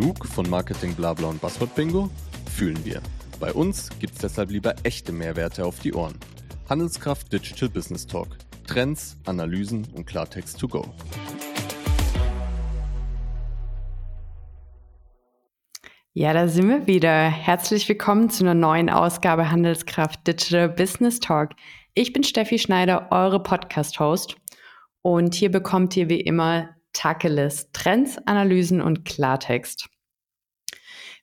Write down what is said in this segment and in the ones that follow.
Genug von Marketing Blabla und Buzzword Bingo? Fühlen wir. Bei uns gibt's deshalb lieber echte Mehrwerte auf die Ohren. Handelskraft Digital Business Talk. Trends, Analysen und Klartext to go. Ja, da sind wir wieder. Herzlich willkommen zu einer neuen Ausgabe Handelskraft Digital Business Talk. Ich bin Steffi Schneider, eure Podcast-Host. Und hier bekommt ihr wie immer Tacheles, Trends, Analysen und Klartext.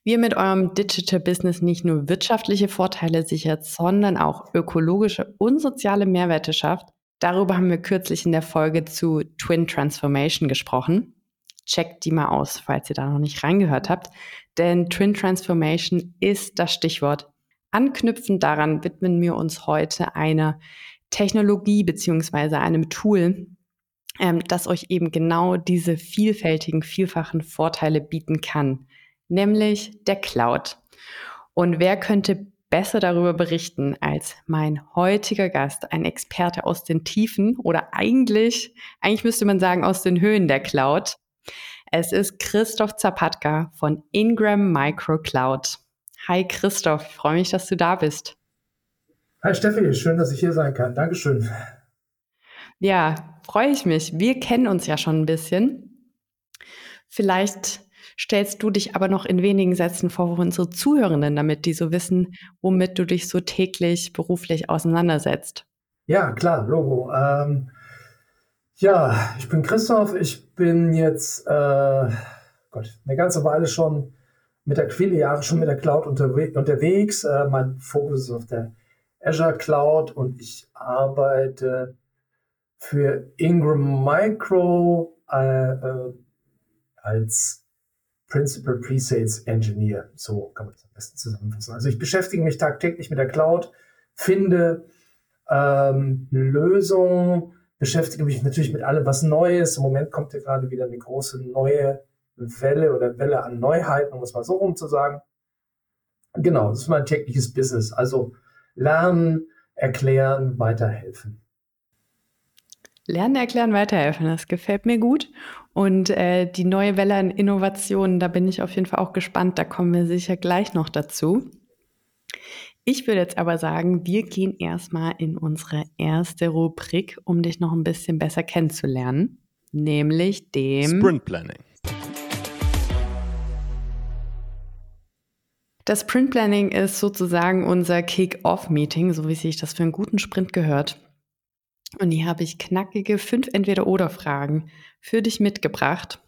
Wie ihr mit eurem Digital Business nicht nur wirtschaftliche Vorteile sichert, sondern auch ökologische und soziale Mehrwerte schafft, darüber haben wir kürzlich in der Folge zu Twin Transformation gesprochen. Checkt die mal aus, falls ihr da noch nicht reingehört habt, denn Twin Transformation ist das Stichwort. Anknüpfend daran widmen wir uns heute einer Technologie beziehungsweise einem Tool, ähm, das euch eben genau diese vielfältigen, vielfachen Vorteile bieten kann, nämlich der Cloud. Und wer könnte besser darüber berichten als mein heutiger Gast, ein Experte aus den Tiefen oder eigentlich, eigentlich müsste man sagen, aus den Höhen der Cloud. Es ist Christoph Zapatka von Ingram Micro Cloud. Hi Christoph, freue mich, dass du da bist. Hi Steffi, schön, dass ich hier sein kann. Dankeschön. Ja, freue ich mich. Wir kennen uns ja schon ein bisschen. Vielleicht stellst du dich aber noch in wenigen Sätzen vor für unsere Zuhörenden, damit die so wissen, womit du dich so täglich beruflich auseinandersetzt. Ja, klar, Logo. Ähm, ja, ich bin Christoph. Ich bin jetzt äh, Gott, eine ganze Weile schon mit der, viele Jahre schon mit der Cloud unterwe unterwegs. Äh, mein Fokus ist auf der Azure Cloud und ich arbeite für Ingram Micro äh, äh, als Principal Presales Engineer. So kann man das am besten zusammenfassen. Also ich beschäftige mich tagtäglich mit der Cloud, finde ähm, Lösungen, beschäftige mich natürlich mit allem, was neu ist. Im Moment kommt ja gerade wieder eine große neue Welle oder Welle an Neuheiten, um es mal so rum zu sagen. Genau, das ist mein tägliches Business. Also lernen, erklären, weiterhelfen. Lernen, erklären, weiterhelfen, das gefällt mir gut. Und äh, die neue Welle an Innovationen, da bin ich auf jeden Fall auch gespannt. Da kommen wir sicher gleich noch dazu. Ich würde jetzt aber sagen, wir gehen erstmal in unsere erste Rubrik, um dich noch ein bisschen besser kennenzulernen, nämlich dem Sprint Planning. Das Sprint Planning ist sozusagen unser Kick-Off-Meeting, so wie sich das für einen guten Sprint gehört. Und hier habe ich knackige fünf Entweder-Oder-Fragen für dich mitgebracht,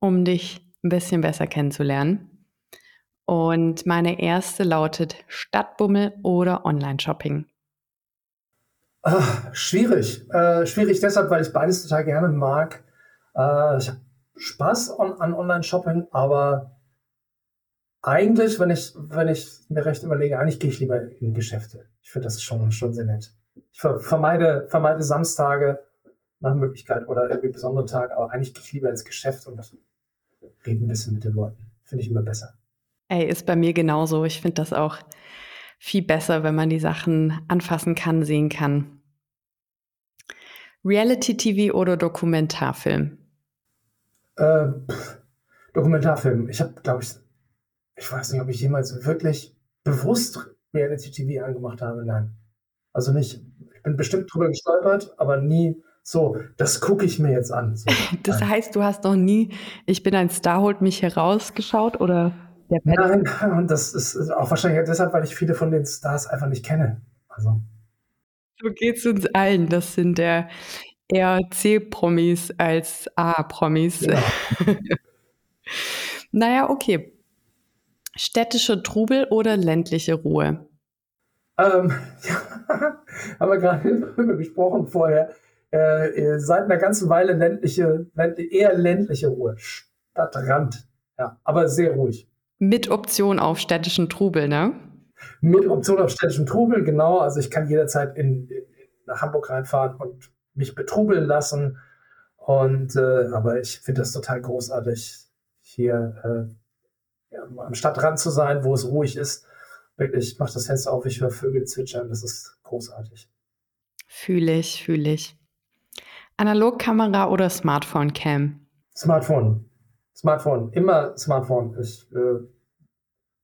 um dich ein bisschen besser kennenzulernen. Und meine erste lautet Stadtbummel oder Online-Shopping? Ach, schwierig. Äh, schwierig deshalb, weil ich beides total gerne mag. Äh, ich habe Spaß on, an Online-Shopping, aber eigentlich, wenn ich, wenn ich mir recht überlege, eigentlich gehe ich lieber in Geschäfte. Ich finde das schon, schon sehr nett. Ich vermeide, vermeide Samstage nach Möglichkeit oder irgendwie besondere Tage, aber eigentlich gehe ich lieber ins Geschäft und rede ein bisschen mit den Leuten. Finde ich immer besser. Ey, ist bei mir genauso. Ich finde das auch viel besser, wenn man die Sachen anfassen kann, sehen kann. Reality-TV oder Dokumentarfilm? Äh, Dokumentarfilm. Ich habe, glaube ich, ich weiß nicht, ob ich jemals wirklich bewusst Reality TV angemacht habe. Nein. Also nicht, ich bin bestimmt drüber gestolpert, aber nie so, das gucke ich mir jetzt an. So, das heißt, du hast noch nie, ich bin ein Star, holt mich herausgeschaut oder der Nein, und das ist auch wahrscheinlich deshalb, weil ich viele von den Stars einfach nicht kenne. Also. So es uns allen. Das sind der eher C-Promis als A-Promis. Ja. naja, okay. Städtische Trubel oder ländliche Ruhe? Ähm, ja, haben wir gerade darüber gesprochen vorher. Äh, äh, seit einer ganzen Weile ländliche, eher ländliche Ruhe. Stadtrand. Ja, aber sehr ruhig. Mit Option auf städtischen Trubel, ne? Mit Option auf städtischen Trubel, genau. Also ich kann jederzeit in, in nach Hamburg reinfahren und mich betrubeln lassen. Und äh, aber ich finde das total großartig, hier äh, am Stadtrand zu sein, wo es ruhig ist. Wirklich, ich mache das Fenster auf, ich höre Vögel zwitschern, das ist großartig. Fühle ich, fühle ich. Analogkamera oder Smartphone-Cam? Smartphone. Smartphone, immer Smartphone. Ich äh,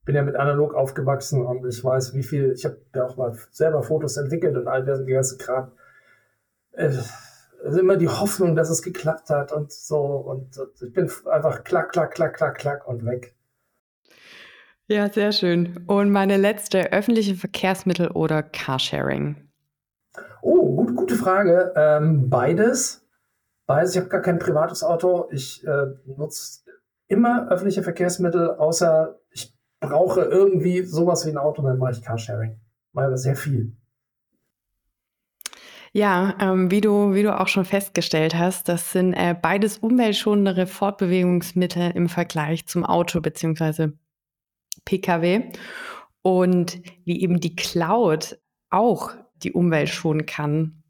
bin ja mit analog aufgewachsen und ich weiß, wie viel, ich habe ja auch mal selber Fotos entwickelt und all das, die ganze Kram. Es ist immer die Hoffnung, dass es geklappt hat und so. Und, und ich bin einfach klack, klack, klack, klack, klack und weg. Ja, sehr schön. Und meine letzte, öffentliche Verkehrsmittel oder Carsharing? Oh, gut, gute Frage. Ähm, beides. Beides. Ich habe gar kein privates Auto. Ich äh, nutze immer öffentliche Verkehrsmittel, außer ich brauche irgendwie sowas wie ein Auto, dann mache ich Carsharing. Mache aber sehr viel. Ja, ähm, wie, du, wie du auch schon festgestellt hast, das sind äh, beides umweltschonendere Fortbewegungsmittel im Vergleich zum Auto bzw. Pkw. Und wie eben die Cloud auch die Umwelt schonen kann,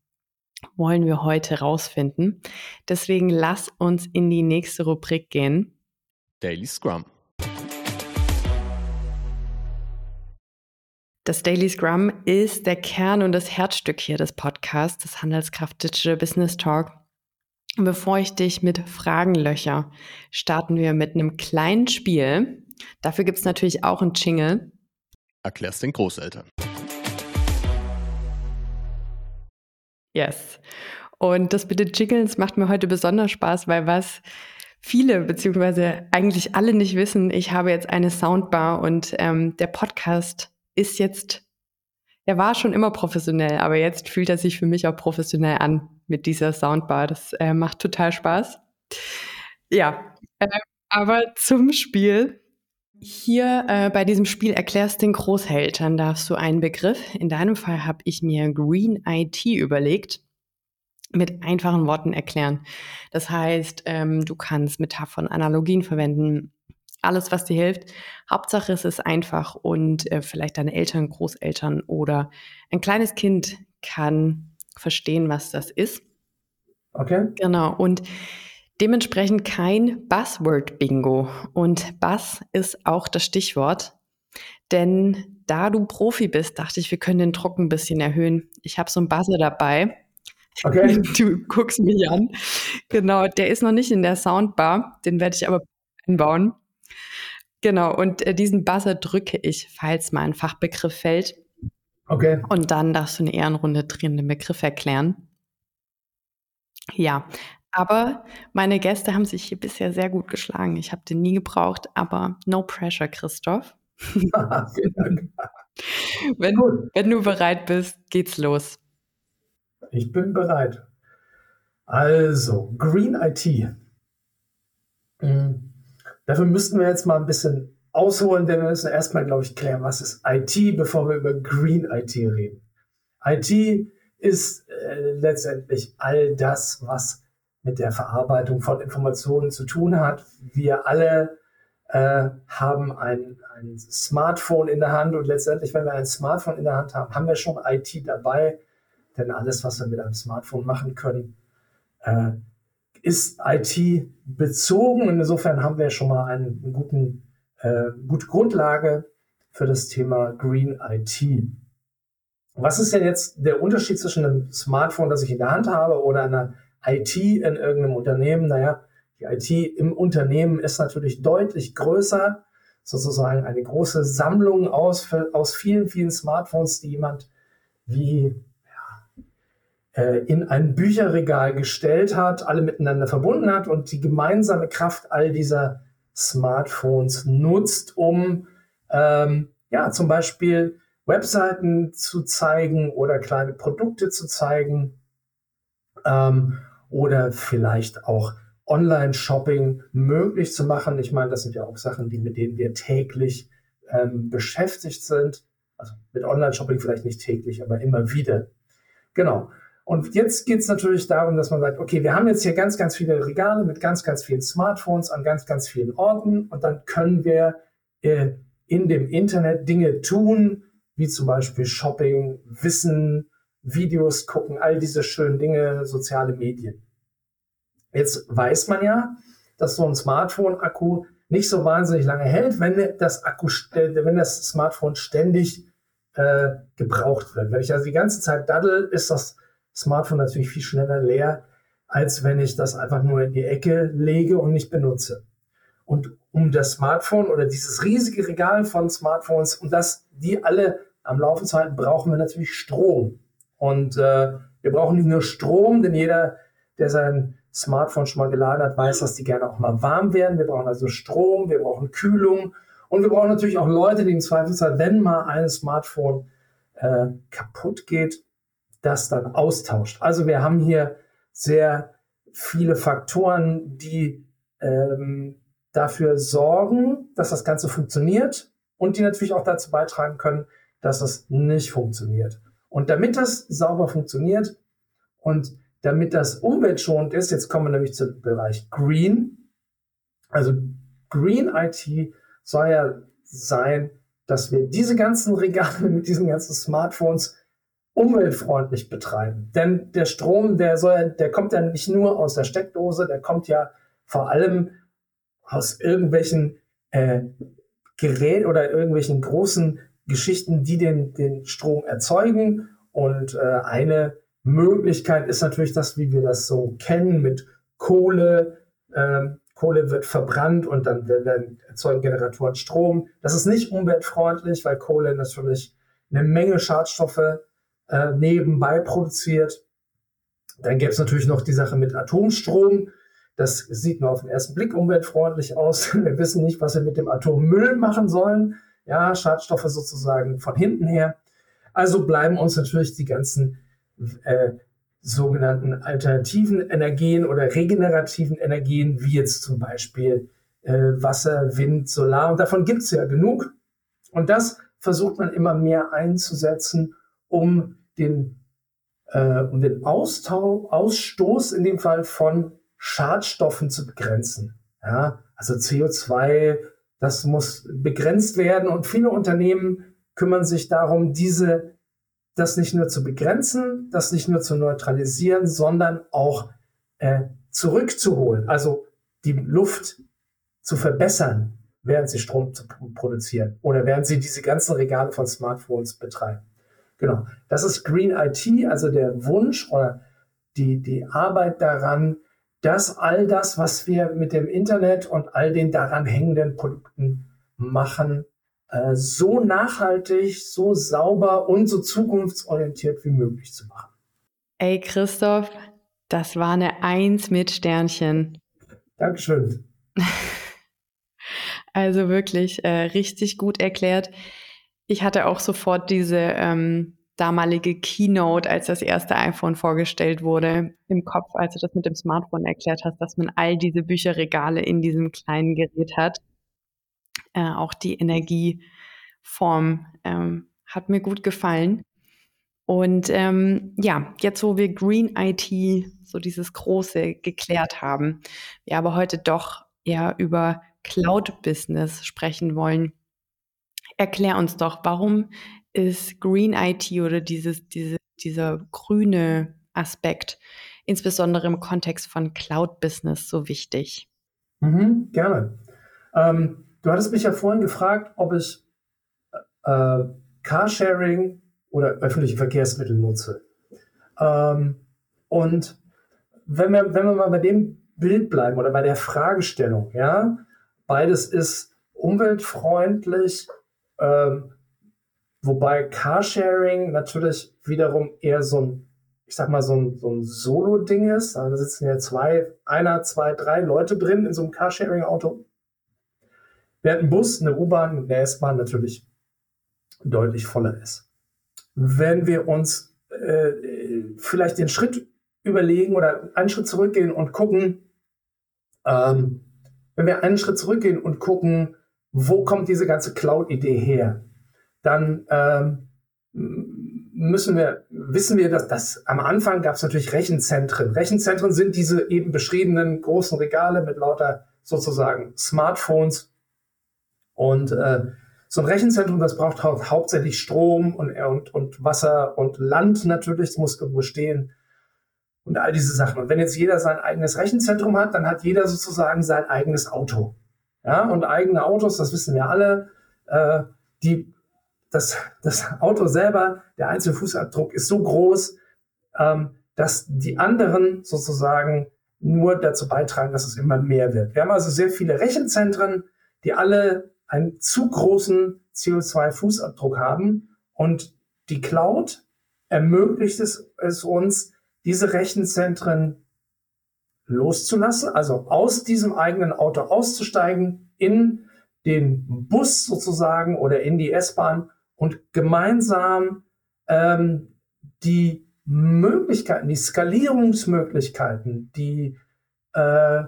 wollen wir heute rausfinden. Deswegen lass uns in die nächste Rubrik gehen. Daily Scrum. Das Daily Scrum ist der Kern und das Herzstück hier des Podcasts, des Handelskraft Digital Business Talk. Bevor ich dich mit Fragen löcher, starten wir mit einem kleinen Spiel. Dafür gibt es natürlich auch einen Jingle. Erklär's den Großeltern. Yes. Und das bitte Jiggles macht mir heute besonders Spaß, weil was viele beziehungsweise eigentlich alle nicht wissen, ich habe jetzt eine Soundbar und ähm, der Podcast ist jetzt, er war schon immer professionell, aber jetzt fühlt er sich für mich auch professionell an mit dieser Soundbar. Das äh, macht total Spaß. Ja, äh, aber zum Spiel. Hier äh, bei diesem Spiel erklärst den Großeltern, darfst du einen Begriff. In deinem Fall habe ich mir Green IT überlegt mit einfachen Worten erklären. Das heißt, ähm, du kannst Metaphern, Analogien verwenden, alles, was dir hilft. Hauptsache es ist einfach und äh, vielleicht deine Eltern, Großeltern oder ein kleines Kind kann verstehen, was das ist. Okay. Genau. Und dementsprechend kein Buzzword-Bingo. Und Buzz ist auch das Stichwort. Denn da du Profi bist, dachte ich, wir können den Druck ein bisschen erhöhen. Ich habe so einen Buzzer dabei. Okay. Du guckst mich an. Genau, der ist noch nicht in der Soundbar. Den werde ich aber einbauen. Genau, und äh, diesen Buzzer drücke ich, falls mal ein Fachbegriff fällt. Okay. Und dann darfst du eine Ehrenrunde drin den Begriff erklären. Ja, aber meine Gäste haben sich hier bisher sehr gut geschlagen. Ich habe den nie gebraucht, aber no pressure, Christoph. wenn, wenn du bereit bist, geht's los. Ich bin bereit. Also, Green IT. Mhm. Dafür müssten wir jetzt mal ein bisschen ausholen, denn wir müssen erstmal, glaube ich, klären, was ist IT, bevor wir über Green IT reden. IT ist äh, letztendlich all das, was mit der Verarbeitung von Informationen zu tun hat. Wir alle äh, haben ein, ein Smartphone in der Hand und letztendlich, wenn wir ein Smartphone in der Hand haben, haben wir schon IT dabei, denn alles, was wir mit einem Smartphone machen können, äh, ist IT bezogen. Und insofern haben wir schon mal einen, guten, äh, gute Grundlage für das Thema Green IT. Was ist denn jetzt der Unterschied zwischen einem Smartphone, das ich in der Hand habe, oder einer IT in irgendeinem Unternehmen? Naja, die IT im Unternehmen ist natürlich deutlich größer, sozusagen eine große Sammlung aus, aus vielen, vielen Smartphones, die jemand wie äh, in ein Bücherregal gestellt hat, alle miteinander verbunden hat und die gemeinsame Kraft all dieser Smartphones nutzt, um ähm, ja zum Beispiel Webseiten zu zeigen oder kleine Produkte zu zeigen ähm, oder vielleicht auch Online-Shopping möglich zu machen. Ich meine, das sind ja auch Sachen, die mit denen wir täglich ähm, beschäftigt sind. Also mit Online-Shopping vielleicht nicht täglich, aber immer wieder. Genau. Und jetzt geht es natürlich darum, dass man sagt, okay, wir haben jetzt hier ganz, ganz viele Regale mit ganz, ganz vielen Smartphones an ganz, ganz vielen Orten und dann können wir äh, in dem Internet Dinge tun, wie zum Beispiel Shopping, Wissen, Videos gucken, all diese schönen Dinge, soziale Medien. Jetzt weiß man ja, dass so ein Smartphone-Akku nicht so wahnsinnig lange hält, wenn das Akku, wenn das Smartphone ständig äh, gebraucht wird. Wenn ich also die ganze Zeit daddel, ist das Smartphone natürlich viel schneller leer, als wenn ich das einfach nur in die Ecke lege und nicht benutze. Und um das Smartphone oder dieses riesige Regal von Smartphones, um das die alle am Laufen zu halten, brauchen wir natürlich Strom. Und äh, wir brauchen nicht nur Strom, denn jeder, der sein Smartphone schon mal geladen hat, weiß, dass die gerne auch mal warm werden. Wir brauchen also Strom, wir brauchen Kühlung und wir brauchen natürlich auch Leute, die im Zweifelsfall, wenn mal ein Smartphone äh, kaputt geht, das dann austauscht. Also wir haben hier sehr viele Faktoren, die ähm, dafür sorgen, dass das Ganze funktioniert und die natürlich auch dazu beitragen können, dass es nicht funktioniert. Und damit das sauber funktioniert und damit das umweltschonend ist, jetzt kommen wir nämlich zum Bereich Green. Also Green IT soll ja sein, dass wir diese ganzen Regale mit diesen ganzen Smartphones umweltfreundlich betreiben. Denn der Strom, der soll, der kommt ja nicht nur aus der Steckdose, der kommt ja vor allem aus irgendwelchen äh, Geräten oder irgendwelchen großen Geschichten, die den, den Strom erzeugen. Und äh, eine Möglichkeit ist natürlich das, wie wir das so kennen, mit Kohle. Ähm, Kohle wird verbrannt und dann werden, erzeugen Generatoren Strom. Das ist nicht umweltfreundlich, weil Kohle natürlich eine Menge Schadstoffe äh, nebenbei produziert. Dann gäbe es natürlich noch die Sache mit Atomstrom. Das sieht nur auf den ersten Blick umweltfreundlich aus. Wir wissen nicht, was wir mit dem Atommüll machen sollen. Ja, Schadstoffe sozusagen von hinten her. Also bleiben uns natürlich die ganzen äh, sogenannten alternativen Energien oder regenerativen Energien, wie jetzt zum Beispiel äh, Wasser, Wind, Solar. Und davon gibt es ja genug. Und das versucht man immer mehr einzusetzen, um den, äh, um den Austau Ausstoß in dem Fall von Schadstoffen zu begrenzen. Ja, also CO2, das muss begrenzt werden und viele Unternehmen kümmern sich darum, diese, das nicht nur zu begrenzen, das nicht nur zu neutralisieren, sondern auch äh, zurückzuholen, also die Luft zu verbessern, während sie Strom produzieren oder während sie diese ganzen Regale von Smartphones betreiben. Genau, das ist Green IT, also der Wunsch oder die, die Arbeit daran, dass all das, was wir mit dem Internet und all den daran hängenden Produkten machen, äh, so nachhaltig, so sauber und so zukunftsorientiert wie möglich zu machen. Ey, Christoph, das war eine Eins mit Sternchen. Dankeschön. Also wirklich äh, richtig gut erklärt. Ich hatte auch sofort diese ähm, damalige Keynote, als das erste iPhone vorgestellt wurde, im Kopf, als du das mit dem Smartphone erklärt hast, dass man all diese Bücherregale in diesem kleinen Gerät hat. Äh, auch die Energieform ähm, hat mir gut gefallen. Und ähm, ja, jetzt wo wir Green IT, so dieses große, geklärt haben, wir aber heute doch eher über Cloud-Business sprechen wollen, erklär uns doch, warum ist Green IT oder dieses, diese, dieser grüne Aspekt, insbesondere im Kontext von Cloud-Business, so wichtig? Mhm, gerne. Ähm, du hattest mich ja vorhin gefragt, ob ich äh, Carsharing oder öffentliche Verkehrsmittel nutze. Ähm, und wenn wir, wenn wir mal bei dem Bild bleiben oder bei der Fragestellung, ja, beides ist umweltfreundlich, ähm, Wobei Carsharing natürlich wiederum eher so ein, ich sag mal, so ein, so ein Solo-Ding ist. Also da sitzen ja zwei, einer, zwei, drei Leute drin in so einem Carsharing-Auto. Während ein Bus, eine U-Bahn, eine S-Bahn natürlich deutlich voller ist. Wenn wir uns äh, vielleicht den Schritt überlegen oder einen Schritt zurückgehen und gucken, ähm, wenn wir einen Schritt zurückgehen und gucken, wo kommt diese ganze Cloud-Idee her? Dann ähm, müssen wir, wissen wir, dass das am Anfang gab es natürlich Rechenzentren. Rechenzentren sind diese eben beschriebenen großen Regale mit lauter sozusagen Smartphones. Und äh, so ein Rechenzentrum, das braucht hau hauptsächlich Strom und, und, und Wasser und Land natürlich, das muss irgendwo stehen und all diese Sachen. Und wenn jetzt jeder sein eigenes Rechenzentrum hat, dann hat jeder sozusagen sein eigenes Auto. Ja, und eigene Autos, das wissen wir alle, äh, die das, das Auto selber, der einzelne Fußabdruck ist so groß, ähm, dass die anderen sozusagen nur dazu beitragen, dass es immer mehr wird. Wir haben also sehr viele Rechenzentren, die alle einen zu großen CO2-Fußabdruck haben und die Cloud ermöglicht es, es uns, diese Rechenzentren loszulassen, also aus diesem eigenen Auto auszusteigen, in den Bus sozusagen oder in die S-Bahn und gemeinsam ähm, die Möglichkeiten, die Skalierungsmöglichkeiten, die, äh,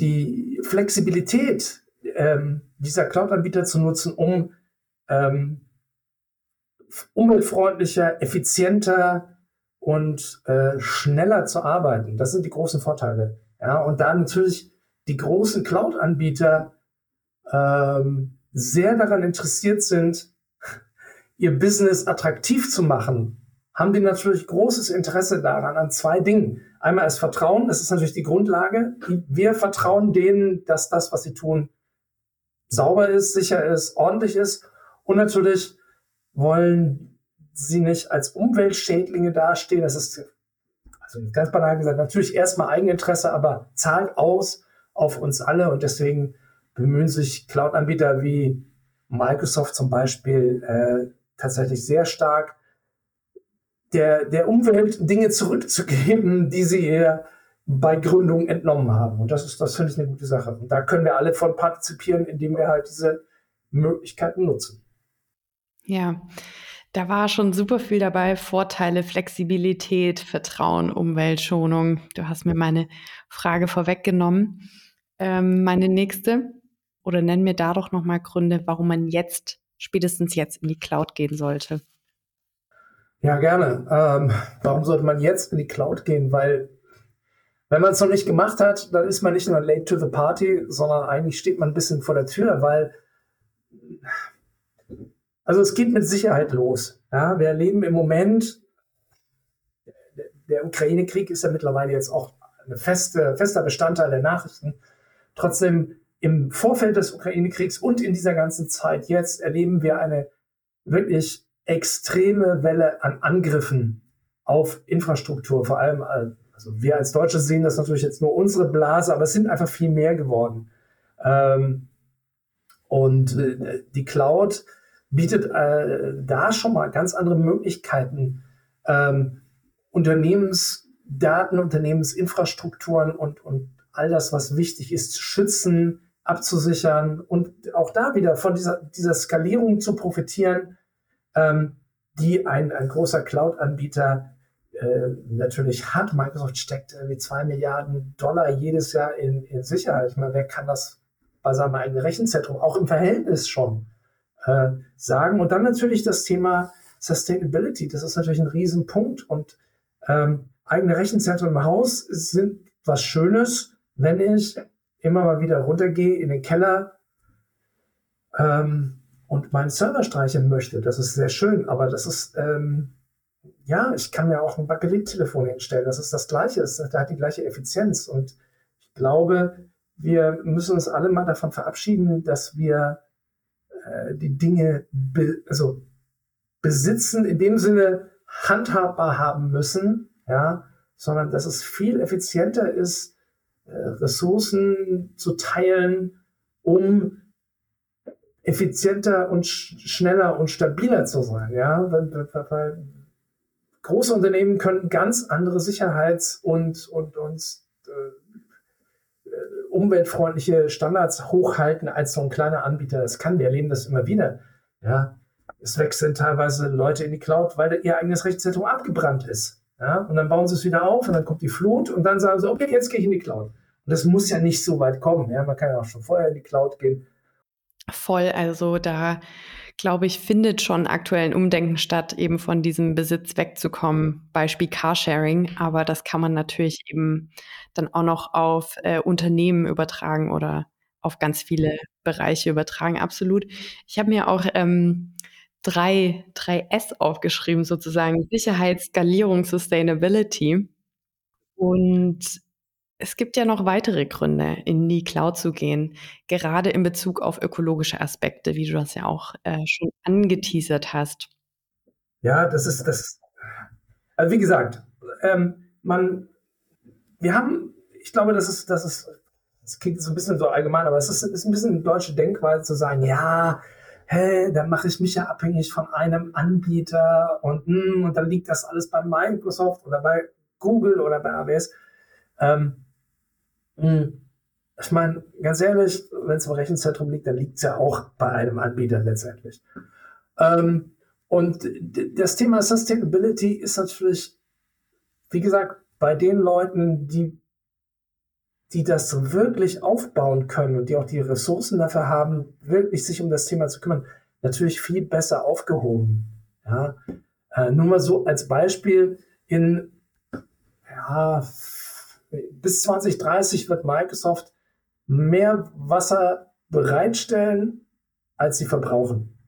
die Flexibilität ähm, dieser Cloud-Anbieter zu nutzen, um ähm, umweltfreundlicher, effizienter und äh, schneller zu arbeiten. Das sind die großen Vorteile. Ja, und da natürlich die großen Cloud-Anbieter ähm, sehr daran interessiert sind, ihr Business attraktiv zu machen, haben die natürlich großes Interesse daran an zwei Dingen. Einmal ist Vertrauen, das ist natürlich die Grundlage. Wir vertrauen denen, dass das, was sie tun, sauber ist, sicher ist, ordentlich ist. Und natürlich wollen sie nicht als Umweltschädlinge dastehen. Das ist, also ganz banal gesagt, natürlich erstmal Eigeninteresse, aber zahlt aus auf uns alle und deswegen bemühen sich Cloud-Anbieter wie Microsoft zum Beispiel äh, tatsächlich sehr stark, der, der Umwelt Dinge zurückzugeben, die sie ihr bei Gründung entnommen haben. Und das ist, das finde ich eine gute Sache. Und da können wir alle von partizipieren, indem wir halt diese Möglichkeiten nutzen. Ja, da war schon super viel dabei. Vorteile, Flexibilität, Vertrauen, Umweltschonung. Du hast mir meine Frage vorweggenommen. Ähm, meine nächste, oder nenn mir da doch nochmal Gründe, warum man jetzt, spätestens jetzt in die Cloud gehen sollte. Ja, gerne. Ähm, warum sollte man jetzt in die Cloud gehen? Weil wenn man es noch nicht gemacht hat, dann ist man nicht nur late to the party, sondern eigentlich steht man ein bisschen vor der Tür, weil also es geht mit Sicherheit los. Ja, wir erleben im Moment, der Ukraine-Krieg ist ja mittlerweile jetzt auch ein feste, fester Bestandteil der Nachrichten. Trotzdem im Vorfeld des Ukraine-Kriegs und in dieser ganzen Zeit jetzt erleben wir eine wirklich extreme Welle an Angriffen auf Infrastruktur, vor allem, also wir als Deutsche sehen das natürlich jetzt nur unsere Blase, aber es sind einfach viel mehr geworden. Ähm, und äh, die Cloud bietet äh, da schon mal ganz andere Möglichkeiten, ähm, Unternehmensdaten, Unternehmensinfrastrukturen und, und all das, was wichtig ist, zu schützen, abzusichern und auch da wieder von dieser, dieser Skalierung zu profitieren, ähm, die ein, ein großer Cloud-Anbieter äh, natürlich hat. Microsoft steckt irgendwie zwei Milliarden Dollar jedes Jahr in, in Sicherheit. Ich meine, wer kann das bei seinem eigenen Rechenzentrum auch im Verhältnis schon äh, sagen? Und dann natürlich das Thema Sustainability. Das ist natürlich ein Riesenpunkt. Und ähm, eigene Rechenzentren im Haus sind was Schönes, wenn ich immer mal wieder runtergehe in den Keller ähm, und meinen Server streichen möchte. Das ist sehr schön, aber das ist, ähm, ja, ich kann mir auch ein Backelitt-Telefon hinstellen. Das ist das Gleiche. Das hat die gleiche Effizienz. Und ich glaube, wir müssen uns alle mal davon verabschieden, dass wir äh, die Dinge be also besitzen, in dem Sinne handhabbar haben müssen, ja, sondern dass es viel effizienter ist, Ressourcen zu teilen, um effizienter und sch schneller und stabiler zu sein. Ja, weil, weil große Unternehmen können ganz andere Sicherheits- und, und, und äh, umweltfreundliche Standards hochhalten als so ein kleiner Anbieter. Das kann. Wir erleben das immer wieder. Ja, es wechseln teilweise Leute in die Cloud, weil ihr eigenes Rechenzentrum abgebrannt ist. Ja, und dann bauen sie es wieder auf und dann kommt die Flut und dann sagen sie, okay, jetzt gehe ich in die Cloud. Und das muss ja nicht so weit kommen. Ja, man kann ja auch schon vorher in die Cloud gehen Voll, also da glaube ich, findet schon aktuell ein Umdenken statt, eben von diesem Besitz wegzukommen, Beispiel Carsharing. Aber das kann man natürlich eben dann auch noch auf äh, Unternehmen übertragen oder auf ganz viele Bereiche übertragen, absolut. Ich habe mir auch ähm, drei, drei S aufgeschrieben, sozusagen Sicherheit, Skalierung, Sustainability. Und es gibt ja noch weitere Gründe, in die Cloud zu gehen, gerade in Bezug auf ökologische Aspekte, wie du das ja auch äh, schon angeteasert hast. Ja, das ist das. Also wie gesagt, ähm, man, wir haben, ich glaube, das ist, das ist, das klingt so ein bisschen so allgemein, aber es ist, ist ein bisschen deutsche Denkweise zu sagen, ja, hey, dann mache ich mich ja abhängig von einem Anbieter und, mm, und dann liegt das alles bei Microsoft oder bei Google oder bei AWS. Ähm, mh, mm, ich meine, ganz ehrlich, wenn es im Rechenzentrum liegt, dann liegt es ja auch bei einem Anbieter letztendlich. Ähm, und das Thema Sustainability ist natürlich, wie gesagt, bei den Leuten, die, die das wirklich aufbauen können und die auch die Ressourcen dafür haben, wirklich sich um das Thema zu kümmern, natürlich viel besser aufgehoben. Ja? Äh, nur mal so als Beispiel, in ja, bis 2030 wird Microsoft mehr Wasser bereitstellen, als sie verbrauchen.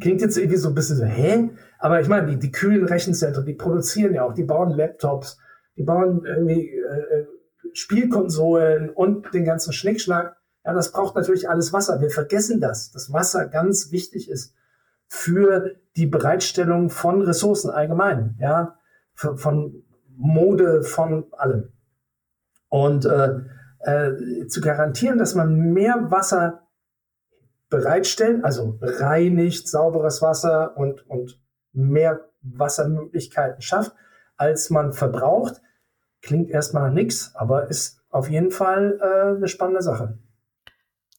Klingt jetzt irgendwie so ein bisschen so, hä? Aber ich meine, die, die kühlen Rechenzentren, die produzieren ja auch, die bauen Laptops, die bauen irgendwie äh, Spielkonsolen und den ganzen Schnickschnack. Ja, das braucht natürlich alles Wasser. Wir vergessen das, dass Wasser ganz wichtig ist für die Bereitstellung von Ressourcen allgemein, ja, von Mode, von allem. Und äh, äh, zu garantieren, dass man mehr Wasser bereitstellt, also reinigt, sauberes Wasser und, und mehr Wassermöglichkeiten schafft, als man verbraucht, klingt erstmal nichts, aber ist auf jeden Fall äh, eine spannende Sache.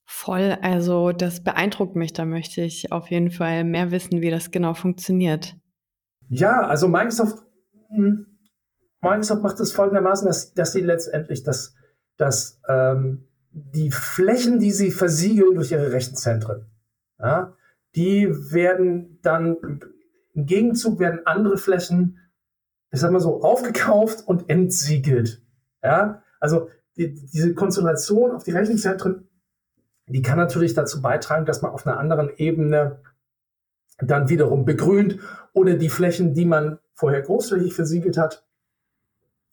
Voll, also das beeindruckt mich, da möchte ich auf jeden Fall mehr wissen, wie das genau funktioniert. Ja, also Microsoft, hm, Microsoft macht es folgendermaßen, dass, dass sie letztendlich das dass ähm, die Flächen, die sie versiegeln durch ihre Rechenzentren, ja, die werden dann im Gegenzug werden andere Flächen, ich sag mal so, aufgekauft und entsiegelt. Ja, also die, diese Konzentration auf die Rechenzentren, die kann natürlich dazu beitragen, dass man auf einer anderen Ebene dann wiederum begrünt oder die Flächen, die man vorher großflächig versiegelt hat,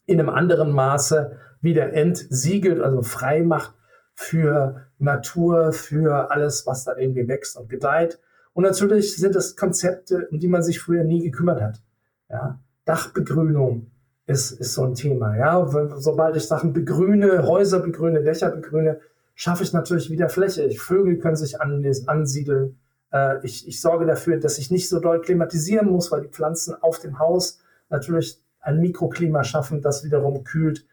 in einem anderen Maße wieder entsiegelt, also frei macht für Natur, für alles, was da irgendwie wächst und gedeiht. Und natürlich sind das Konzepte, um die man sich früher nie gekümmert hat. Ja, Dachbegrünung ist, ist so ein Thema. Ja, sobald ich Sachen begrüne, Häuser begrüne, Dächer begrüne, schaffe ich natürlich wieder Fläche. Vögel können sich ansiedeln. Äh, ich, ich sorge dafür, dass ich nicht so doll klimatisieren muss, weil die Pflanzen auf dem Haus natürlich ein Mikroklima schaffen, das wiederum kühlt.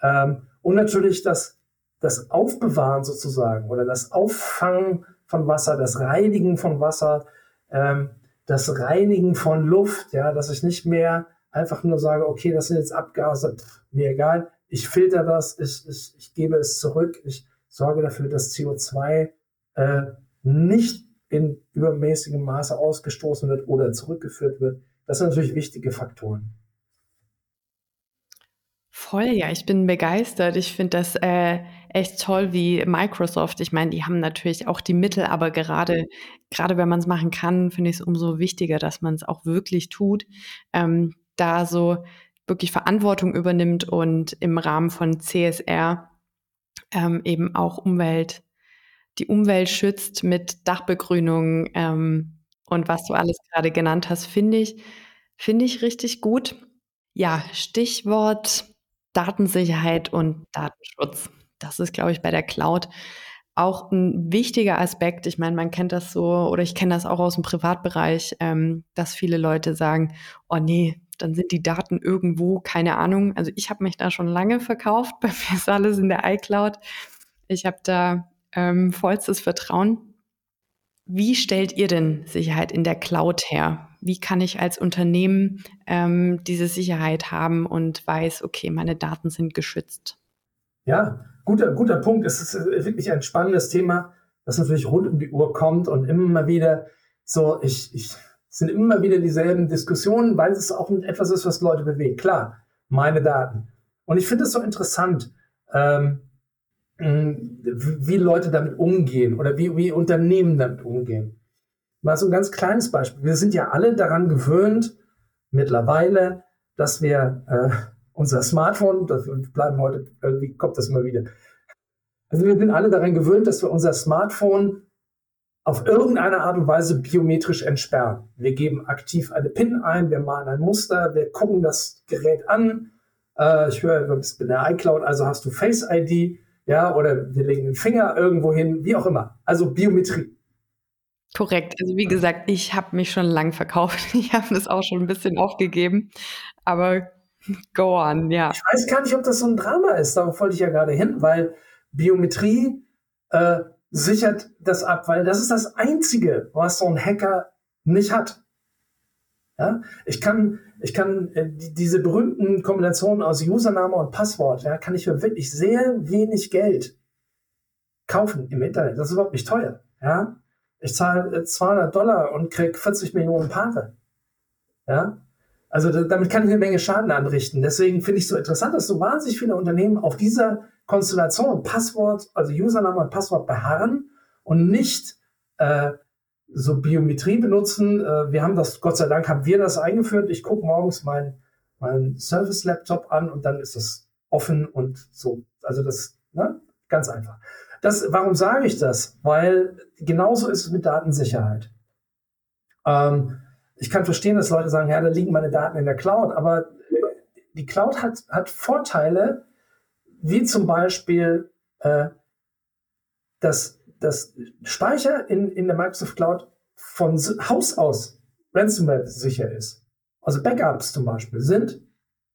Ähm, und natürlich das, das Aufbewahren sozusagen oder das Auffangen von Wasser, das Reinigen von Wasser, ähm, das Reinigen von Luft, ja, dass ich nicht mehr einfach nur sage, okay, das sind jetzt Abgase, pff, mir egal, ich filter das, ich, ich, ich gebe es zurück, ich sorge dafür, dass CO2 äh, nicht in übermäßigem Maße ausgestoßen wird oder zurückgeführt wird. Das sind natürlich wichtige Faktoren. Voll, ja, ich bin begeistert. Ich finde das äh, echt toll, wie Microsoft. Ich meine, die haben natürlich auch die Mittel, aber gerade, gerade wenn man es machen kann, finde ich es umso wichtiger, dass man es auch wirklich tut. Ähm, da so wirklich Verantwortung übernimmt und im Rahmen von CSR ähm, eben auch Umwelt, die Umwelt schützt mit Dachbegrünung ähm, und was du alles gerade genannt hast, finde ich, finde ich richtig gut. Ja, Stichwort Datensicherheit und Datenschutz. Das ist, glaube ich, bei der Cloud auch ein wichtiger Aspekt. Ich meine, man kennt das so, oder ich kenne das auch aus dem Privatbereich, ähm, dass viele Leute sagen, oh nee, dann sind die Daten irgendwo, keine Ahnung. Also ich habe mich da schon lange verkauft, bei mir ist alles in der iCloud. Ich habe da ähm, vollstes Vertrauen. Wie stellt ihr denn Sicherheit in der Cloud her? Wie kann ich als Unternehmen ähm, diese Sicherheit haben und weiß, okay, meine Daten sind geschützt? Ja, guter, guter Punkt. Es ist äh, wirklich ein spannendes Thema, das natürlich rund um die Uhr kommt und immer wieder so, ich, ich sind immer wieder dieselben Diskussionen, weil es auch etwas ist, was Leute bewegt. Klar, meine Daten. Und ich finde es so interessant, ähm, wie Leute damit umgehen oder wie, wie Unternehmen damit umgehen. Mal so ein ganz kleines Beispiel. Wir sind ja alle daran gewöhnt, mittlerweile, dass wir äh, unser Smartphone, das bleiben heute, irgendwie kommt das immer wieder. Also wir sind alle daran gewöhnt, dass wir unser Smartphone auf irgendeine Art und Weise biometrisch entsperren. Wir geben aktiv eine PIN ein, wir malen ein Muster, wir gucken das Gerät an Äh, ich höre, du bist in der iCloud, also hast du Face ID, ja, oder wir legen den Finger irgendwo hin, wie auch immer. Also Biometrie. Korrekt. Also wie gesagt, ich habe mich schon lang verkauft. Ich habe das auch schon ein bisschen aufgegeben. Aber go on, ja. Ich weiß gar nicht, ob das so ein Drama ist. Darauf wollte ich ja gerade hin, weil Biometrie äh, sichert das ab, weil das ist das Einzige, was so ein Hacker nicht hat. Ja? Ich kann, ich kann äh, die, diese berühmten Kombinationen aus Username und Passwort, ja, kann ich für wirklich sehr wenig Geld kaufen im Internet. Das ist überhaupt nicht teuer. Ja? Ich zahle 200 äh, Dollar und krieg 40 Millionen Paare. Ja? Also damit kann ich eine Menge Schaden anrichten. Deswegen finde ich es so interessant, dass so wahnsinnig viele Unternehmen auf dieser Konstellation Passwort, also Username und Passwort beharren und nicht äh, so Biometrie benutzen. Äh, wir haben das, Gott sei Dank haben wir das eingeführt. Ich gucke morgens meinen mein Service-Laptop an und dann ist das offen und so. Also das, ne? ganz einfach. Das, warum sage ich das? Weil genauso ist es mit Datensicherheit. Ähm, ich kann verstehen, dass Leute sagen, ja, da liegen meine Daten in der Cloud, aber die Cloud hat, hat Vorteile, wie zum Beispiel, äh, dass das Speicher in, in der Microsoft Cloud von Haus aus Ransomware sicher ist. Also Backups zum Beispiel sind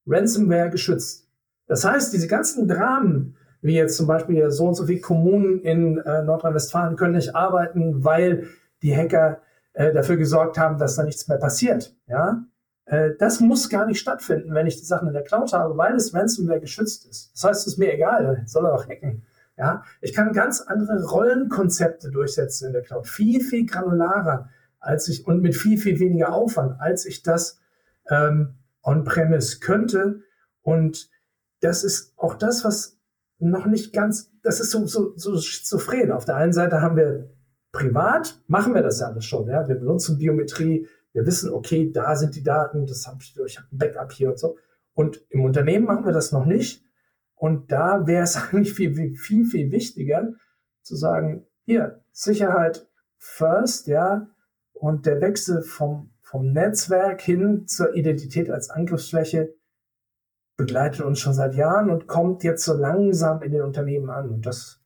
Ransomware geschützt. Das heißt, diese ganzen Dramen, wie jetzt zum Beispiel so und so viele Kommunen in äh, Nordrhein-Westfalen können nicht arbeiten, weil die Hacker äh, dafür gesorgt haben, dass da nichts mehr passiert. Ja, äh, das muss gar nicht stattfinden, wenn ich die Sachen in der Cloud habe, weil es Ransomware geschützt ist. Das heißt, es ist mir egal, soll er auch hacken. Ja, ich kann ganz andere Rollenkonzepte durchsetzen in der Cloud, viel, viel granularer als ich und mit viel, viel weniger Aufwand, als ich das ähm, on-premise könnte. Und das ist auch das, was noch nicht ganz, das ist so, so, so schizophren. Auf der einen Seite haben wir privat, machen wir das ja alles schon. Ja? Wir benutzen Biometrie, wir wissen, okay, da sind die Daten, das hab ich, ich habe ein Backup hier und so. Und im Unternehmen machen wir das noch nicht. Und da wäre es eigentlich viel, viel, viel wichtiger zu sagen, hier, Sicherheit first, ja, und der Wechsel vom, vom Netzwerk hin zur Identität als Angriffsfläche begleitet uns schon seit Jahren und kommt jetzt so langsam in den Unternehmen an. Und das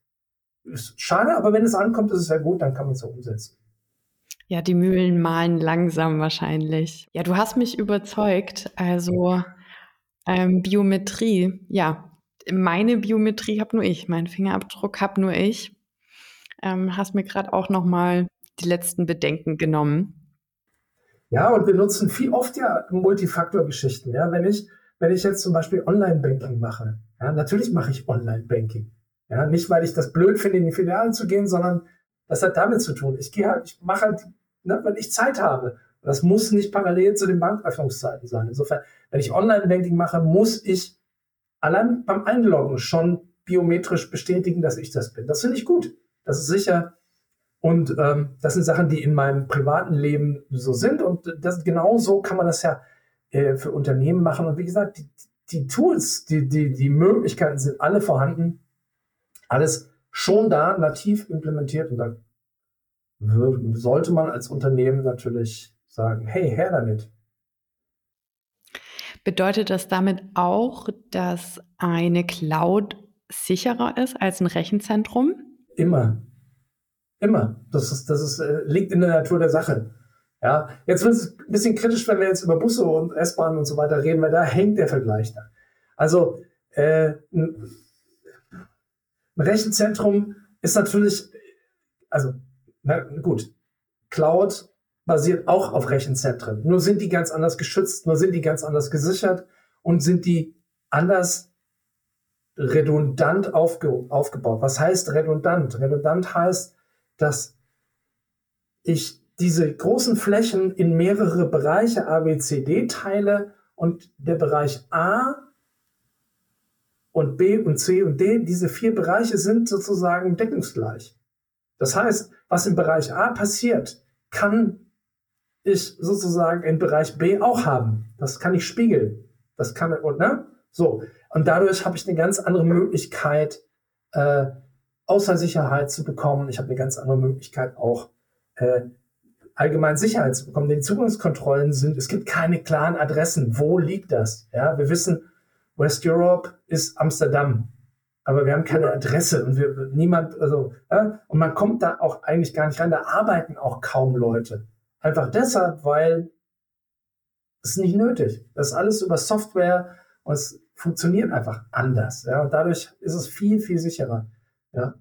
ist schade, aber wenn es ankommt, ist es ja gut, dann kann man es so umsetzen. Ja, die Mühlen malen langsam wahrscheinlich. Ja, du hast mich überzeugt. Also ähm, Biometrie, ja, meine Biometrie habe nur ich, meinen Fingerabdruck habe nur ich. Ähm, hast mir gerade auch noch mal die letzten Bedenken genommen. Ja, und wir nutzen viel oft ja Multifaktor-Geschichten. Ja, wenn ich, wenn ich jetzt zum Beispiel Online-Banking mache, ja, natürlich mache ich Online-Banking. Ja, nicht, weil ich das blöd finde, in die Filialen zu gehen, sondern das hat damit zu tun. Ich gehe halt, ich mache halt, ne, wenn ich Zeit habe. Das muss nicht parallel zu den Banköffnungszeiten sein. Insofern, wenn ich Online-Banking mache, muss ich allein beim Einloggen schon biometrisch bestätigen, dass ich das bin. Das finde ich gut. Das ist sicher. Und ähm, das sind Sachen, die in meinem privaten Leben so sind. Und das, genau so kann man das ja äh, für Unternehmen machen. Und wie gesagt, die, die Tools, die, die, die Möglichkeiten sind alle vorhanden. Alles schon da, nativ implementiert. Und da sollte man als Unternehmen natürlich sagen, hey, her damit. Bedeutet das damit auch, dass eine Cloud sicherer ist als ein Rechenzentrum? Immer. Immer. Das, ist, das ist, äh, liegt in der Natur der Sache. Ja, jetzt wird es ein bisschen kritisch, wenn wir jetzt über Busse und S-Bahnen und so weiter reden, weil da hängt der Vergleich da. Also äh, ein Rechenzentrum ist natürlich, also na gut, Cloud basiert auch auf Rechenzentren. Nur sind die ganz anders geschützt, nur sind die ganz anders gesichert und sind die anders redundant aufge aufgebaut. Was heißt redundant? Redundant heißt, dass ich diese großen Flächen in mehrere Bereiche A, B, C, D teile und der Bereich A und B und C und D, diese vier Bereiche sind sozusagen deckungsgleich. Das heißt, was im Bereich A passiert, kann ich sozusagen im Bereich B auch haben. Das kann ich spiegeln. Das kann, und, ne? So. Und dadurch habe ich eine ganz andere Möglichkeit, äh, außer Sicherheit zu bekommen. Ich habe eine ganz andere Möglichkeit auch, äh, allgemein Sicherheit zu bekommen. Denn die Zugangskontrollen sind, es gibt keine klaren Adressen. Wo liegt das? Ja, wir wissen, West Europe ist Amsterdam. Aber wir haben keine Adresse und wir, niemand, also, ja, und man kommt da auch eigentlich gar nicht rein. Da arbeiten auch kaum Leute. Einfach deshalb, weil es nicht nötig. Das ist alles über Software und es funktioniert einfach anders. Ja, und dadurch ist es viel, viel sicherer. Ja.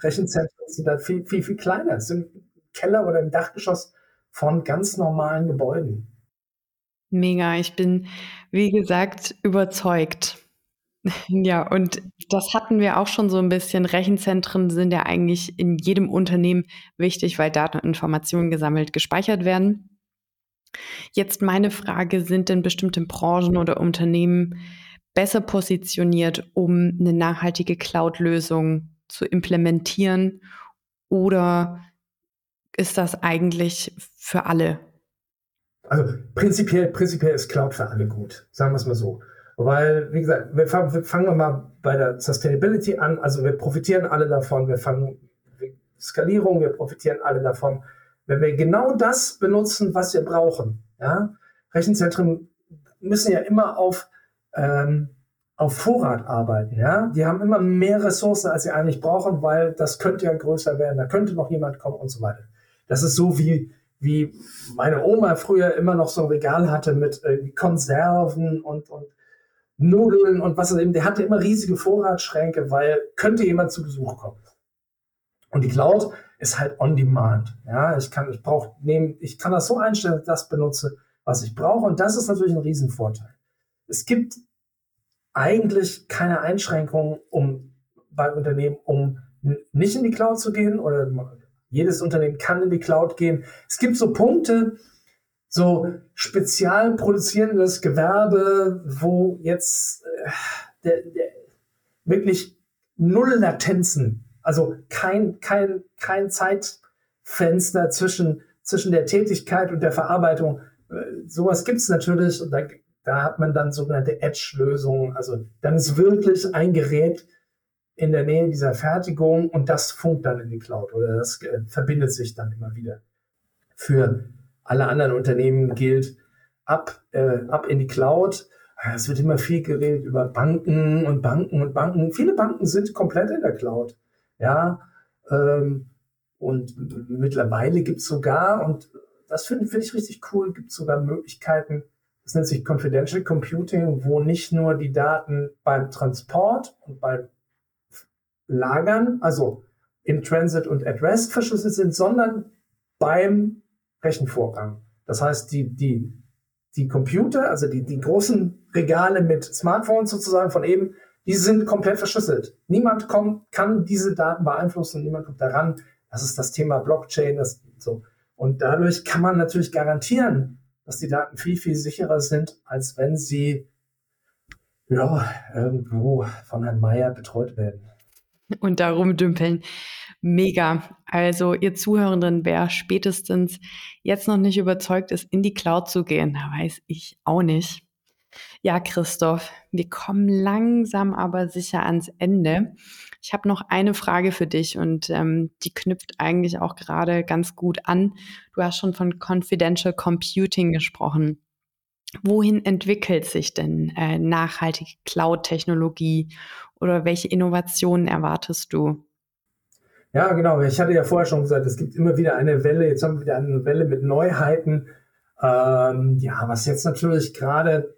Rechenzentren sind da viel, viel, viel kleiner. Es sind Keller oder im Dachgeschoss von ganz normalen Gebäuden. Mega, ich bin, wie gesagt, überzeugt. Ja, und das hatten wir auch schon so ein bisschen. Rechenzentren sind ja eigentlich in jedem Unternehmen wichtig, weil Daten und Informationen gesammelt, gespeichert werden. Jetzt meine Frage, sind denn bestimmte Branchen oder Unternehmen besser positioniert, um eine nachhaltige Cloud-Lösung zu implementieren? Oder ist das eigentlich für alle also prinzipiell, prinzipiell ist Cloud für alle gut, sagen wir es mal so. Weil, wie gesagt, wir, fangen, wir fangen mal bei der Sustainability an. Also wir profitieren alle davon. Wir fangen Skalierung, wir profitieren alle davon. Wenn wir genau das benutzen, was wir brauchen, ja, Rechenzentren müssen ja immer auf, ähm, auf Vorrat arbeiten, ja. Die haben immer mehr Ressourcen, als sie eigentlich brauchen, weil das könnte ja größer werden, da könnte noch jemand kommen und so weiter. Das ist so wie, wie meine Oma früher immer noch so ein Regal hatte mit äh, Konserven und, und Nudeln und was eben. Der hatte immer riesige Vorratsschränke, weil könnte jemand zu Besuch kommen. Und die Cloud ist halt on demand. Ja, ich kann, ich brauche nehmen, ich kann das so einstellen, dass ich das benutze, was ich brauche. Und das ist natürlich ein Riesenvorteil. Es gibt eigentlich keine Einschränkungen, um bei Unternehmen, um nicht in die Cloud zu gehen oder jedes Unternehmen kann in die Cloud gehen. Es gibt so Punkte, so spezial produzierendes Gewerbe, wo jetzt äh, der, der, wirklich null Latenzen, also kein, kein, kein Zeitfenster zwischen, zwischen der Tätigkeit und der Verarbeitung. Äh, sowas gibt es natürlich und da, da hat man dann sogenannte Edge-Lösungen. Also dann ist wirklich ein Gerät in der Nähe dieser Fertigung und das funkt dann in die Cloud oder das äh, verbindet sich dann immer wieder. Für alle anderen Unternehmen gilt ab, äh, ab in die Cloud. Es wird immer viel geredet über Banken und Banken und Banken. Viele Banken sind komplett in der Cloud. Ja, ähm, und mittlerweile gibt es sogar, und das finde find ich richtig cool, gibt es sogar Möglichkeiten, das nennt sich Confidential Computing, wo nicht nur die Daten beim Transport und beim Lagern, also in Transit und at Rest verschlüsselt sind, sondern beim Rechenvorgang. Das heißt, die, die, die Computer, also die, die großen Regale mit Smartphones sozusagen von eben, die sind komplett verschlüsselt. Niemand kommt, kann diese Daten beeinflussen, niemand kommt daran. Das ist das Thema Blockchain, das so. Und dadurch kann man natürlich garantieren, dass die Daten viel, viel sicherer sind, als wenn sie ja, irgendwo von Herrn Meyer betreut werden und darum dümpeln. Mega. Also ihr Zuhörenden, wer spätestens jetzt noch nicht überzeugt ist, in die Cloud zu gehen, da weiß ich auch nicht. Ja, Christoph, wir kommen langsam aber sicher ans Ende. Ich habe noch eine Frage für dich und ähm, die knüpft eigentlich auch gerade ganz gut an. Du hast schon von Confidential Computing gesprochen. Wohin entwickelt sich denn äh, nachhaltige Cloud-Technologie oder welche Innovationen erwartest du? Ja, genau. Ich hatte ja vorher schon gesagt, es gibt immer wieder eine Welle. Jetzt haben wir wieder eine Welle mit Neuheiten. Ähm, ja, was jetzt natürlich gerade,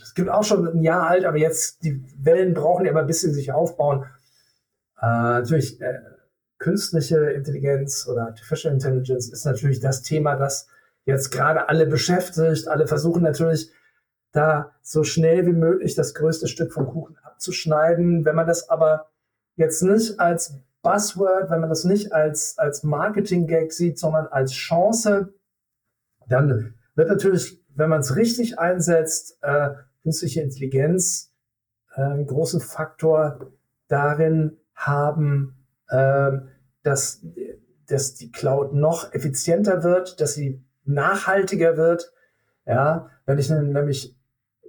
es gibt auch schon ein Jahr alt, aber jetzt die Wellen brauchen ja immer ein bisschen sich aufbauen. Äh, natürlich äh, künstliche Intelligenz oder Artificial Intelligence ist natürlich das Thema, das jetzt gerade alle beschäftigt. Alle versuchen natürlich da so schnell wie möglich das größte Stück vom Kuchen abzuschneiden. Wenn man das aber jetzt nicht als Buzzword, wenn man das nicht als, als Marketing-Gag sieht, sondern als Chance, dann wird natürlich, wenn man es richtig einsetzt, äh, künstliche Intelligenz äh, einen großen Faktor darin haben, äh, dass, dass die Cloud noch effizienter wird, dass sie nachhaltiger wird. Ja, wenn ich nämlich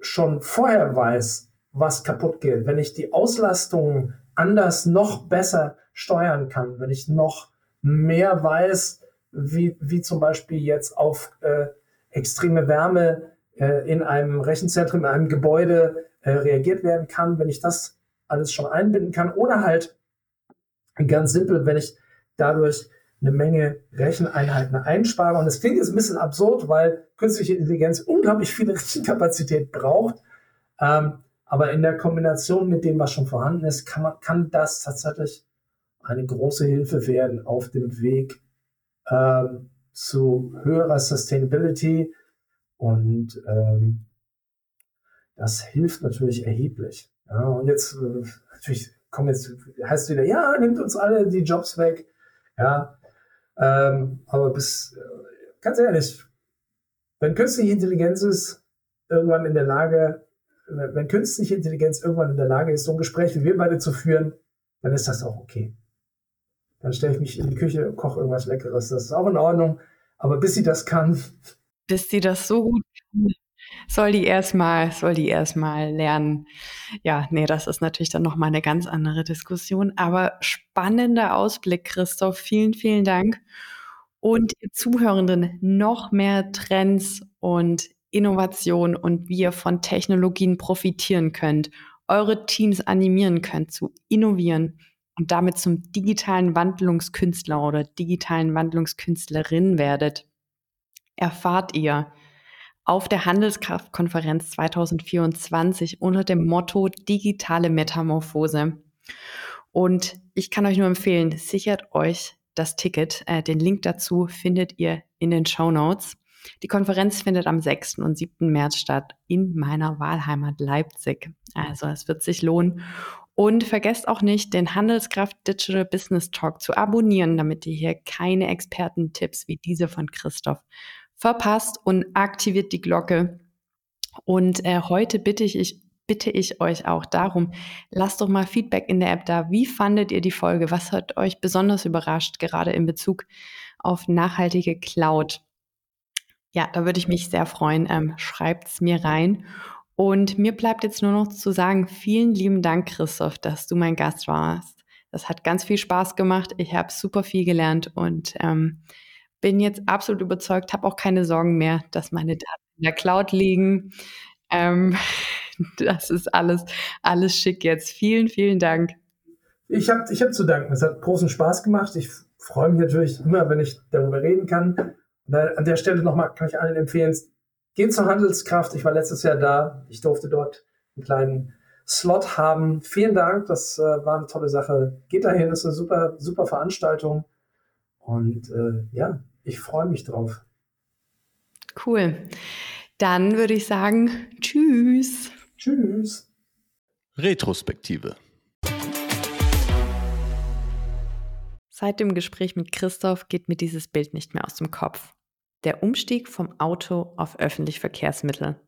schon vorher weiß, was kaputt geht, wenn ich die Auslastung anders noch besser steuern kann, wenn ich noch mehr weiß, wie, wie zum Beispiel jetzt auf äh, extreme Wärme äh, in einem Rechenzentrum, in einem Gebäude äh, reagiert werden kann, wenn ich das alles schon einbinden kann oder halt ganz simpel, wenn ich dadurch eine Menge Recheneinheiten einspare. Und es klingt jetzt ein bisschen absurd, weil künstliche Intelligenz unglaublich viel Rechenkapazität braucht. Ähm, aber in der Kombination mit dem, was schon vorhanden ist, kann, man, kann das tatsächlich eine große Hilfe werden auf dem Weg ähm, zu höherer Sustainability. Und ähm, das hilft natürlich erheblich. Ja, und jetzt äh, natürlich kommen jetzt, heißt wieder, ja, nimmt uns alle die Jobs weg. Ja, ähm, aber bis, ganz ehrlich, wenn künstliche Intelligenz ist, irgendwann in der Lage, wenn künstliche Intelligenz irgendwann in der Lage ist, so ein Gespräch wie wir beide zu führen, dann ist das auch okay. Dann stelle ich mich in die Küche und koche irgendwas Leckeres. Das ist auch in Ordnung. Aber bis sie das kann. Bis sie das so gut kann, soll die erstmal, soll die erstmal lernen. Ja, nee, das ist natürlich dann nochmal eine ganz andere Diskussion. Aber spannender Ausblick, Christoph. Vielen, vielen Dank. Und ihr Zuhörenden noch mehr Trends und Innovation und wie ihr von Technologien profitieren könnt, eure Teams animieren könnt zu innovieren und damit zum digitalen Wandlungskünstler oder digitalen Wandlungskünstlerin werdet, erfahrt ihr auf der Handelskraftkonferenz 2024 unter dem Motto Digitale Metamorphose. Und ich kann euch nur empfehlen, sichert euch das Ticket. Äh, den Link dazu findet ihr in den Show Notes. Die Konferenz findet am 6. und 7. März statt in meiner Wahlheimat Leipzig. Also es wird sich lohnen. Und vergesst auch nicht, den Handelskraft Digital Business Talk zu abonnieren, damit ihr hier keine Expertentipps wie diese von Christoph verpasst und aktiviert die Glocke. Und äh, heute bitte ich, ich, bitte ich euch auch darum, lasst doch mal Feedback in der App da. Wie fandet ihr die Folge? Was hat euch besonders überrascht, gerade in Bezug auf nachhaltige Cloud? Ja, da würde ich mich sehr freuen. Ähm, Schreibt es mir rein. Und mir bleibt jetzt nur noch zu sagen, vielen lieben Dank, Christoph, dass du mein Gast warst. Das hat ganz viel Spaß gemacht. Ich habe super viel gelernt und ähm, bin jetzt absolut überzeugt, habe auch keine Sorgen mehr, dass meine Daten in der Cloud liegen. Ähm, das ist alles, alles schick jetzt. Vielen, vielen Dank. Ich habe ich hab zu danken. Es hat großen Spaß gemacht. Ich freue mich natürlich immer, wenn ich darüber reden kann. Und an der Stelle nochmal kann ich allen empfehlen, geht zur Handelskraft. Ich war letztes Jahr da. Ich durfte dort einen kleinen Slot haben. Vielen Dank. Das äh, war eine tolle Sache. Geht dahin. Das ist eine super, super Veranstaltung. Und äh, ja, ich freue mich drauf. Cool. Dann würde ich sagen, tschüss. Tschüss. Retrospektive. Seit dem Gespräch mit Christoph geht mir dieses Bild nicht mehr aus dem Kopf. Der Umstieg vom Auto auf öffentliche Verkehrsmittel.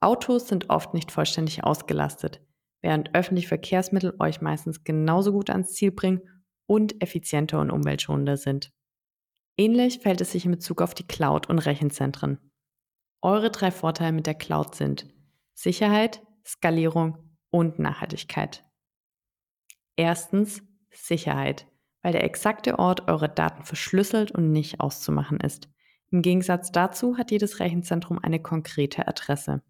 Autos sind oft nicht vollständig ausgelastet, während öffentliche Verkehrsmittel euch meistens genauso gut ans Ziel bringen und effizienter und umweltschonender sind. Ähnlich fällt es sich in Bezug auf die Cloud und Rechenzentren. Eure drei Vorteile mit der Cloud sind Sicherheit, Skalierung und Nachhaltigkeit. Erstens Sicherheit, weil der exakte Ort eurer Daten verschlüsselt und nicht auszumachen ist. Im Gegensatz dazu hat jedes Rechenzentrum eine konkrete Adresse.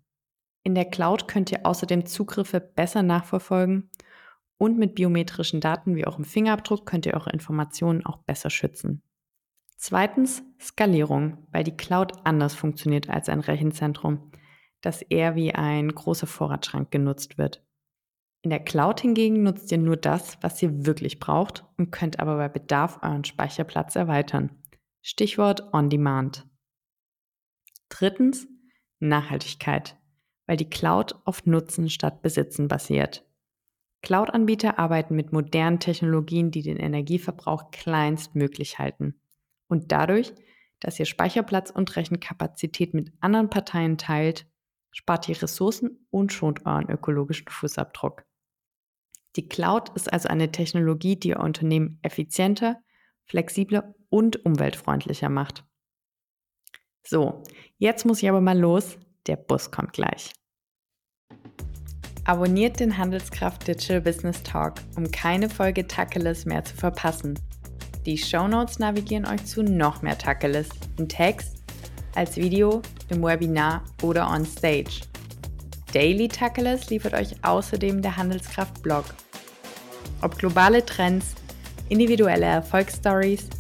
In der Cloud könnt ihr außerdem Zugriffe besser nachverfolgen und mit biometrischen Daten wie eurem Fingerabdruck könnt ihr eure Informationen auch besser schützen. Zweitens Skalierung, weil die Cloud anders funktioniert als ein Rechenzentrum, das eher wie ein großer Vorratsschrank genutzt wird. In der Cloud hingegen nutzt ihr nur das, was ihr wirklich braucht und könnt aber bei Bedarf euren Speicherplatz erweitern. Stichwort On Demand. Drittens Nachhaltigkeit, weil die Cloud auf Nutzen statt Besitzen basiert. Cloud-Anbieter arbeiten mit modernen Technologien, die den Energieverbrauch kleinstmöglich halten. Und dadurch, dass ihr Speicherplatz und Rechenkapazität mit anderen Parteien teilt, spart ihr Ressourcen und schont euren ökologischen Fußabdruck. Die Cloud ist also eine Technologie, die ihr Unternehmen effizienter, flexibler und umweltfreundlicher macht. So, jetzt muss ich aber mal los. Der Bus kommt gleich. Abonniert den Handelskraft Digital Business Talk, um keine Folge Tacheles mehr zu verpassen. Die Shownotes navigieren euch zu noch mehr Tacheles in Text, als Video, im Webinar oder on Stage. Daily Tackles liefert euch außerdem der Handelskraft Blog. Ob globale Trends, individuelle Erfolgsstories,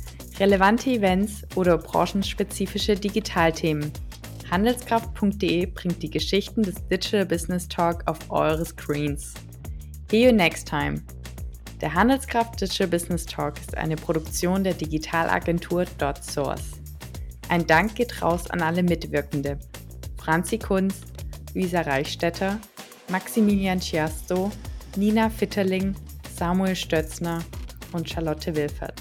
relevante Events oder branchenspezifische Digitalthemen. Handelskraft.de bringt die Geschichten des Digital Business Talk auf eure Screens. See you next time. Der Handelskraft Digital Business Talk ist eine Produktion der Digitalagentur DotSource. Ein Dank geht raus an alle Mitwirkende. Franzi Kunz, Luisa Reichstetter, Maximilian Chiasto, Nina Fitterling, Samuel Stötzner und Charlotte Wilfert.